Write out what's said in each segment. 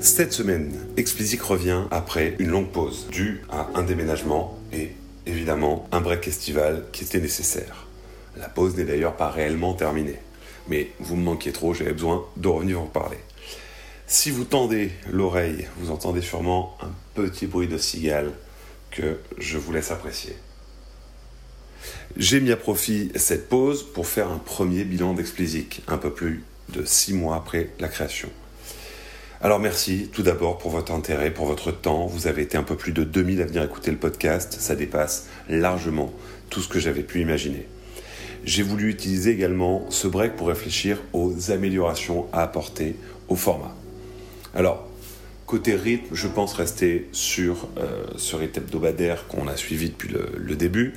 Cette semaine, Explicit revient après une longue pause due à un déménagement et évidemment un break estival qui était nécessaire. La pause n'est d'ailleurs pas réellement terminée. Mais vous me manquiez trop, j'avais besoin de revenir en parler. Si vous tendez l'oreille, vous entendez sûrement un petit bruit de cigale que je vous laisse apprécier. J'ai mis à profit cette pause pour faire un premier bilan d'Explicit, un peu plus de six mois après la création. Alors merci tout d'abord pour votre intérêt, pour votre temps. Vous avez été un peu plus de 2000 à venir écouter le podcast. Ça dépasse largement tout ce que j'avais pu imaginer. J'ai voulu utiliser également ce break pour réfléchir aux améliorations à apporter au format. Alors, côté rythme, je pense rester sur euh, ce rythme hebdomadaire qu'on a suivi depuis le, début.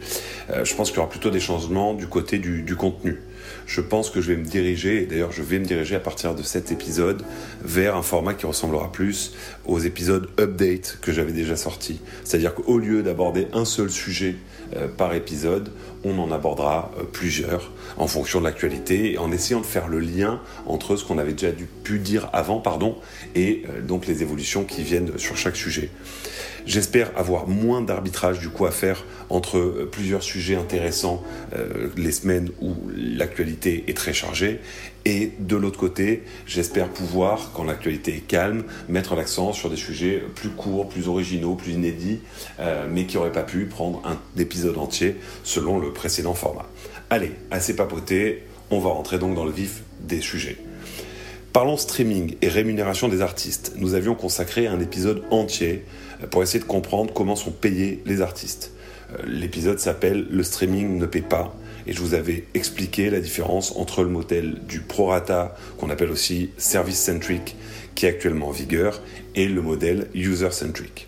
Euh, je pense qu'il y aura plutôt des changements du côté du contenu je pense que je vais me diriger, et d'ailleurs je vais me diriger à partir de cet épisode, vers un format qui ressemblera plus aux épisodes update que j'avais déjà sortis. C'est-à-dire qu'au lieu d'aborder un seul sujet euh, par épisode, on en abordera euh, plusieurs en fonction de l'actualité, en essayant de faire le lien entre ce qu'on avait déjà dû, pu dire avant, et euh, donc les évolutions qui viennent sur chaque sujet. J'espère avoir moins d'arbitrage du coup à faire entre euh, plusieurs sujets intéressants euh, les semaines où l'actualité est très chargée. Et de l'autre côté, j'espère pouvoir, quand l'actualité est calme, mettre l'accent sur des sujets plus courts, plus originaux, plus inédits, euh, mais qui n'auraient pas pu prendre un épisode entier selon le précédent format. Allez, assez papoté, on va rentrer donc dans le vif des sujets. Parlons streaming et rémunération des artistes. Nous avions consacré un épisode entier pour essayer de comprendre comment sont payés les artistes. Euh, l'épisode s'appelle Le streaming ne paie pas et je vous avais expliqué la différence entre le modèle du prorata, qu'on appelle aussi service-centric, qui est actuellement en vigueur, et le modèle user-centric.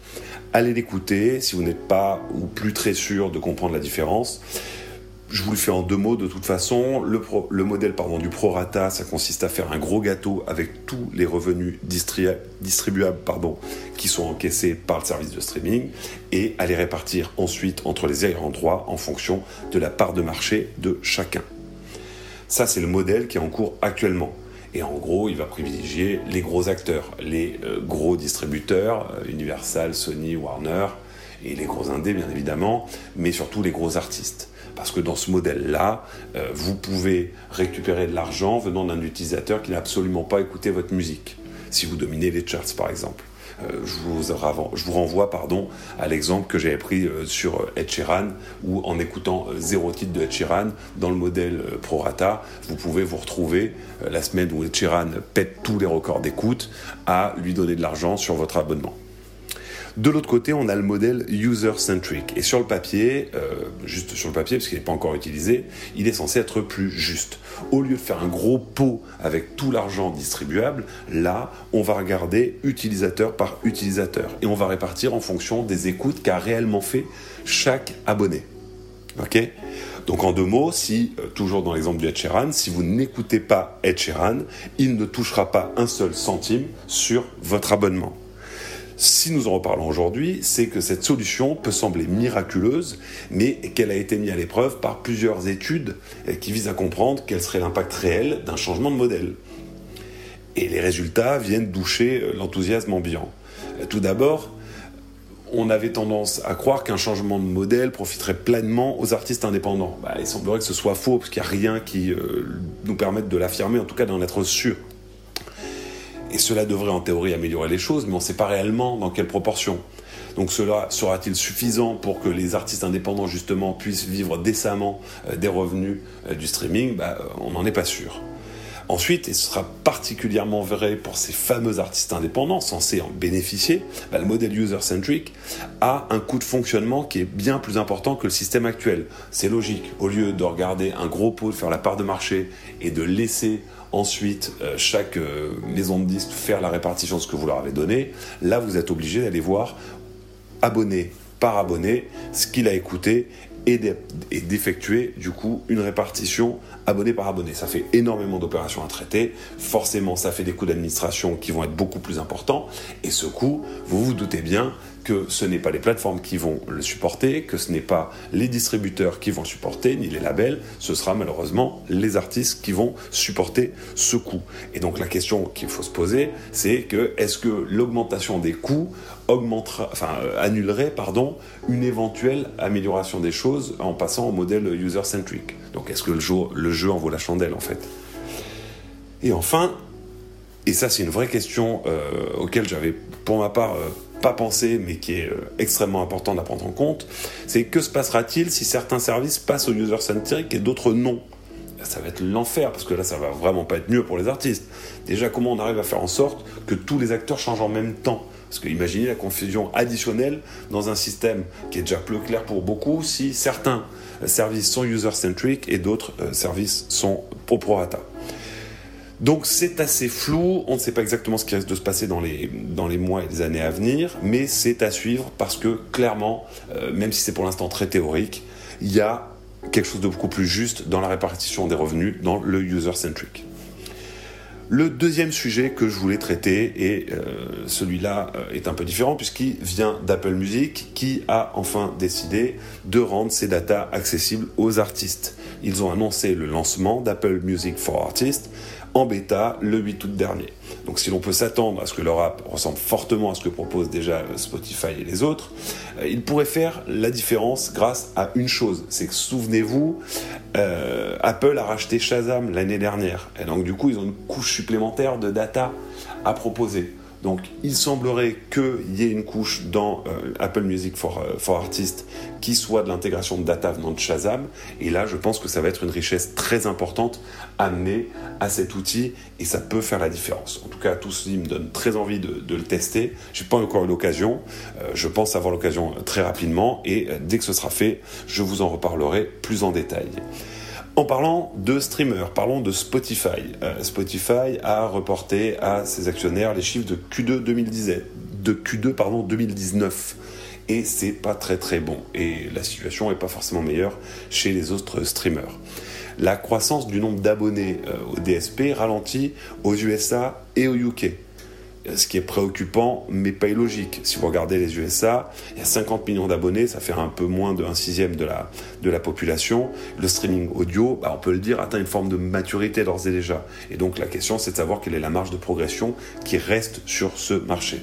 Allez l'écouter si vous n'êtes pas ou plus très sûr de comprendre la différence. Je vous le fais en deux mots de toute façon. Le, le modèle pardon, du prorata, ça consiste à faire un gros gâteau avec tous les revenus distribuables qui sont encaissés par le service de streaming et à les répartir ensuite entre les ayants droit en fonction de la part de marché de chacun. Ça, c'est le modèle qui est en cours actuellement. Et en gros, il va privilégier les gros acteurs, les euh, gros distributeurs, euh, Universal, Sony, Warner, et les gros indés bien évidemment, mais surtout les gros artistes. Parce que dans ce modèle-là, euh, vous pouvez récupérer de l'argent venant d'un utilisateur qui n'a absolument pas écouté votre musique, si vous dominez les charts par exemple. Euh, je, vous, renvoie pardon, à l'exemple que j'avais pris euh, sur Ed Sheeran, où en écoutant zéro titre de Ed Sheeran, dans le modèle Prorata, vous pouvez vous retrouver la semaine où Ed Sheeran pète tous les records d'écoute à lui donner de l'argent sur votre abonnement. De l'autre côté, on a le modèle user-centric. Et sur le papier, euh, juste sur le papier, parce qu'il n'est pas encore utilisé, il est censé être plus juste. Au lieu de faire un gros pot avec tout l'argent distribuable, là, on va regarder utilisateur par utilisateur. Et on va répartir en fonction des écoutes qu'a réellement fait chaque abonné. Donc en deux mots, si, euh, toujours dans l'exemple du Ed si vous n'écoutez pas Ed il ne touchera pas un seul centime sur votre abonnement. Si nous en reparlons aujourd'hui, c'est que cette solution peut sembler miraculeuse, mais qu'elle a été mise à l'épreuve par plusieurs études qui visent à comprendre quel serait l'impact réel d'un changement de modèle. Et les résultats viennent doucher euh, l'enthousiasme ambiant. Euh, tout d'abord, on avait tendance à croire qu'un changement de modèle profiterait pleinement aux artistes indépendants. Bah, il semblerait que ce soit faux, parce qu'il n'y a rien qui euh, nous permette de l'affirmer, en tout cas d'en être sûr. Et cela devrait en théorie améliorer les choses, mais on ne sait pas réellement dans quelle proportion. Donc cela sera-t-il suffisant pour que les artistes indépendants justement puissent vivre décemment euh, des revenus euh, du streaming? Bah, euh, On n'en est pas sûr. Ensuite, et ce sera particulièrement vrai pour ces fameux artistes indépendants censés en bénéficier, bah, le modèle user-centric a un coût de fonctionnement qui est bien plus important que le système actuel. C'est logique. Au lieu de regarder un gros pot, de faire la part de marché et de laisser ensuite euh, chaque euh, maison de disques faire la répartition de ce que vous leur avez donné, là vous êtes obligé d'aller voir abonné par abonné ce qu'il a écouté et d'effectuer du coup une répartition abonné par abonné. Ça fait énormément d'opérations à traiter. Forcément, ça fait des coûts d'administration qui vont être beaucoup plus importants. Et ce coût, vous vous doutez bien que ce n'est pas les plateformes qui vont le supporter, que ce n'est pas les distributeurs qui vont supporter, ni les labels, ce sera malheureusement les artistes qui vont supporter ce coût. Et donc la question qu'il faut se poser, c'est que est-ce que l'augmentation des coûts augmentera, enfin, euh, annulerait une éventuelle amélioration des choses en passant au modèle user-centric. Donc est-ce que le jeu, le jeu en vaut la chandelle en fait? Et enfin, et ça c'est une vraie question euh, auquel j'avais pour ma part euh, pas pensé mais qui est extrêmement important à prendre en compte, c'est que se passera-t-il si certains services passent au user-centric et d'autres non? Ça va être l'enfer parce que là ça va vraiment pas être mieux pour les artistes. Déjà comment on arrive à faire en sorte que tous les acteurs changent en même temps? Parce que imaginez la confusion additionnelle dans un système qui est déjà plus clair pour beaucoup si certains services sont user-centric et d'autres euh, services sont proprata. Donc c'est assez flou, on ne sait pas exactement ce qui risque de se passer dans les, dans les mois et les années à venir, mais c'est à suivre parce que clairement, euh, même si c'est pour l'instant très théorique, il y a quelque chose de beaucoup plus juste dans la répartition des revenus dans le user-centric. Le deuxième sujet que je voulais traiter, et euh, celui-là euh, est un peu différent puisqu'il vient d'Apple Music qui a enfin décidé de rendre ses datas accessibles aux artistes. Ils ont annoncé le lancement d'Apple Music for Artists en bêta le 8 août dernier. Donc si l'on peut s'attendre à ce que leur app ressemble fortement à ce que proposent déjà Spotify et les autres, euh, ils pourraient faire la différence grâce à une chose. C'est que souvenez-vous, euh, Apple a racheté Shazam l'année dernière. Et donc du coup, ils ont une couche supplémentaire de data à proposer. Donc il semblerait qu'il y ait une couche dans euh, Apple Music for, euh, for Artists qui soit de l'intégration de data venant de Shazam. Et là, je pense que ça va être une richesse très importante amenée à cet outil et ça peut faire la différence. En tout cas, tout ceci me donne très envie de, le tester. Je n'ai pas encore eu l'occasion. Euh, je pense avoir l'occasion très rapidement et dès que ce sera fait, je vous en reparlerai plus en détail. En parlant de streamers, parlons de Spotify. Euh, Spotify a reporté à ses actionnaires les chiffres de Q2 2010, de Q2 pardon 2019 et c'est pas très très bon et la situation est pas forcément meilleure chez les autres streamers. La croissance du nombre d'abonnés euh, au DSP ralentit aux USA et au UK ce qui est préoccupant, mais pas illogique. Si vous regardez les USA, il y a 50 millions d'abonnés, ça fait un peu moins de 1 sixième de la, de la population. Le streaming audio, bah, on peut le dire, atteint une forme de maturité d'ores et déjà. Et donc la question, c'est de savoir quelle est la marge de progression qui reste sur ce marché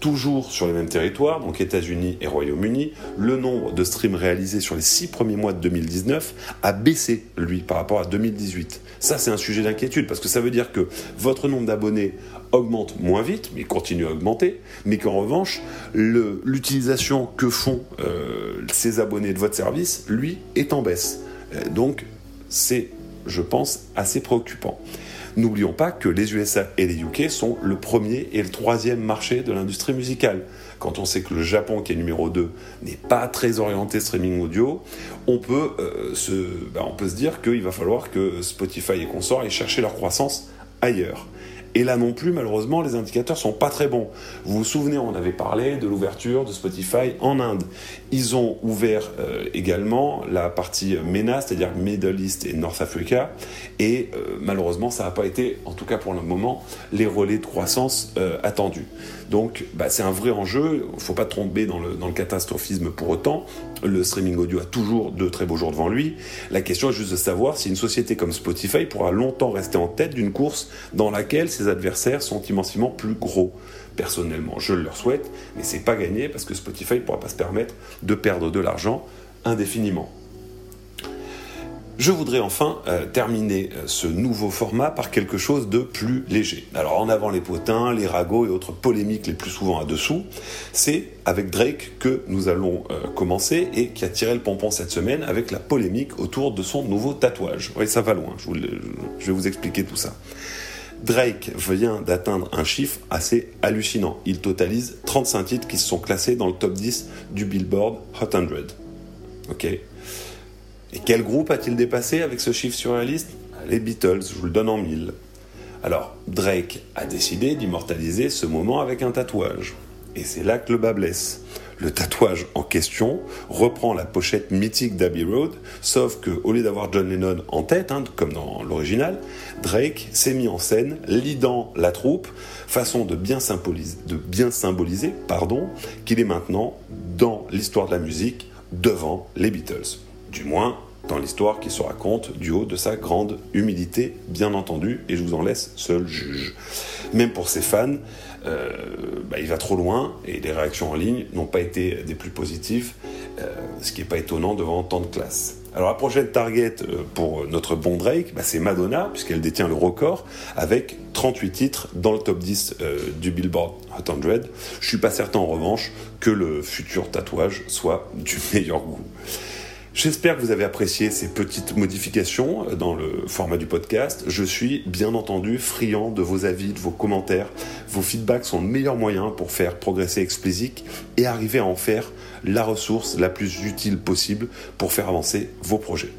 toujours sur les mêmes territoires, donc États-Unis et Royaume-Uni, le nombre de streams réalisés sur les six premiers mois de 2019 a baissé, lui, par rapport à 2018. Ça, c'est un sujet d'inquiétude, parce que ça veut dire que votre nombre d'abonnés augmente moins vite, mais continue à augmenter, mais qu'en revanche, l'utilisation que font euh, ces abonnés de votre service, lui, est en baisse. Euh, donc, c'est, je pense, assez préoccupant. N'oublions pas que les USA et les UK sont le premier et le troisième marché de l'industrie musicale. Quand on sait que le Japon, qui est numéro 2, n'est pas très orienté streaming audio, on peut, euh, se, ben, on peut se dire qu'il va falloir que Spotify et consorts aillent chercher leur croissance ailleurs. Et là non plus, malheureusement, les indicateurs sont pas très bons. Vous vous souvenez, on avait parlé de l'ouverture de Spotify en Inde. Ils ont ouvert euh, également la partie MENA, c'est-à-dire Middle East et North Africa. Et euh, malheureusement, ça n'a pas été, en tout cas pour le moment, les relais de croissance euh, attendus. Donc, bah, c'est un vrai enjeu. Il ne faut pas tomber dans le, catastrophisme pour autant. Le streaming audio a toujours de très beaux jours devant lui. La question est juste de savoir si une société comme Spotify pourra longtemps rester en tête d'une course dans laquelle ses adversaires sont immensément plus gros. Personnellement, je le leur souhaite, mais c'est pas gagné parce que Spotify ne pourra pas se permettre de perdre de l'argent indéfiniment. Je voudrais enfin euh, terminer euh, ce nouveau format par quelque chose de plus léger. Alors en avant les potins, les ragots et autres polémiques les plus souvent à dessous, c'est avec Drake que nous allons euh, commencer et qui a tiré le pompon cette semaine avec la polémique autour de son nouveau tatouage. Oui, ça va loin, je, vais vous expliquer tout ça. Drake vient d'atteindre un chiffre assez hallucinant. Il totalise 35 titres qui se sont classés dans le top 10 du Billboard Hot 100. Ok? Et quel groupe a-t-il dépassé avec ce chiffre sur la liste? Les Beatles, je vous le donne en mille. Alors, Drake a décidé d'immortaliser ce moment avec un tatouage. Et c'est là que le bas blesse. Le tatouage en question reprend la pochette mythique d'Abbey Road, sauf que au lieu d'avoir John Lennon en tête, hein, comme dans l'original, Drake s'est mis en scène, lidant la troupe, façon de bien symboliser, de bien symboliser pardon, qu'il est maintenant dans l'histoire de la musique devant les Beatles. Du moins, dans l'histoire qui se raconte du haut de sa grande humilité, bien entendu, et je vous en laisse seul juge. Même pour ses fans, euh, bah, il va trop loin et les réactions en ligne n'ont pas été des plus positives, euh, ce qui n'est pas étonnant devant tant de classe. Alors la prochaine target euh, pour notre bon Drake, bah, c'est Madonna, puisqu'elle détient le record avec 38 titres dans le top 10 du Billboard Hot 100. Je suis pas certain en revanche que le futur tatouage soit du meilleur goût. J'espère que vous avez apprécié ces petites modifications dans le format du podcast. Je suis bien entendu friand de vos avis, de vos commentaires. Vos feedbacks sont le meilleur moyen pour faire progresser Explicit et arriver à en faire la ressource la plus utile possible pour faire avancer vos projets.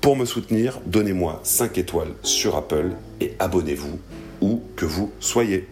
Pour me soutenir, donnez-moi 5 étoiles sur Apple et abonnez-vous où que vous soyez.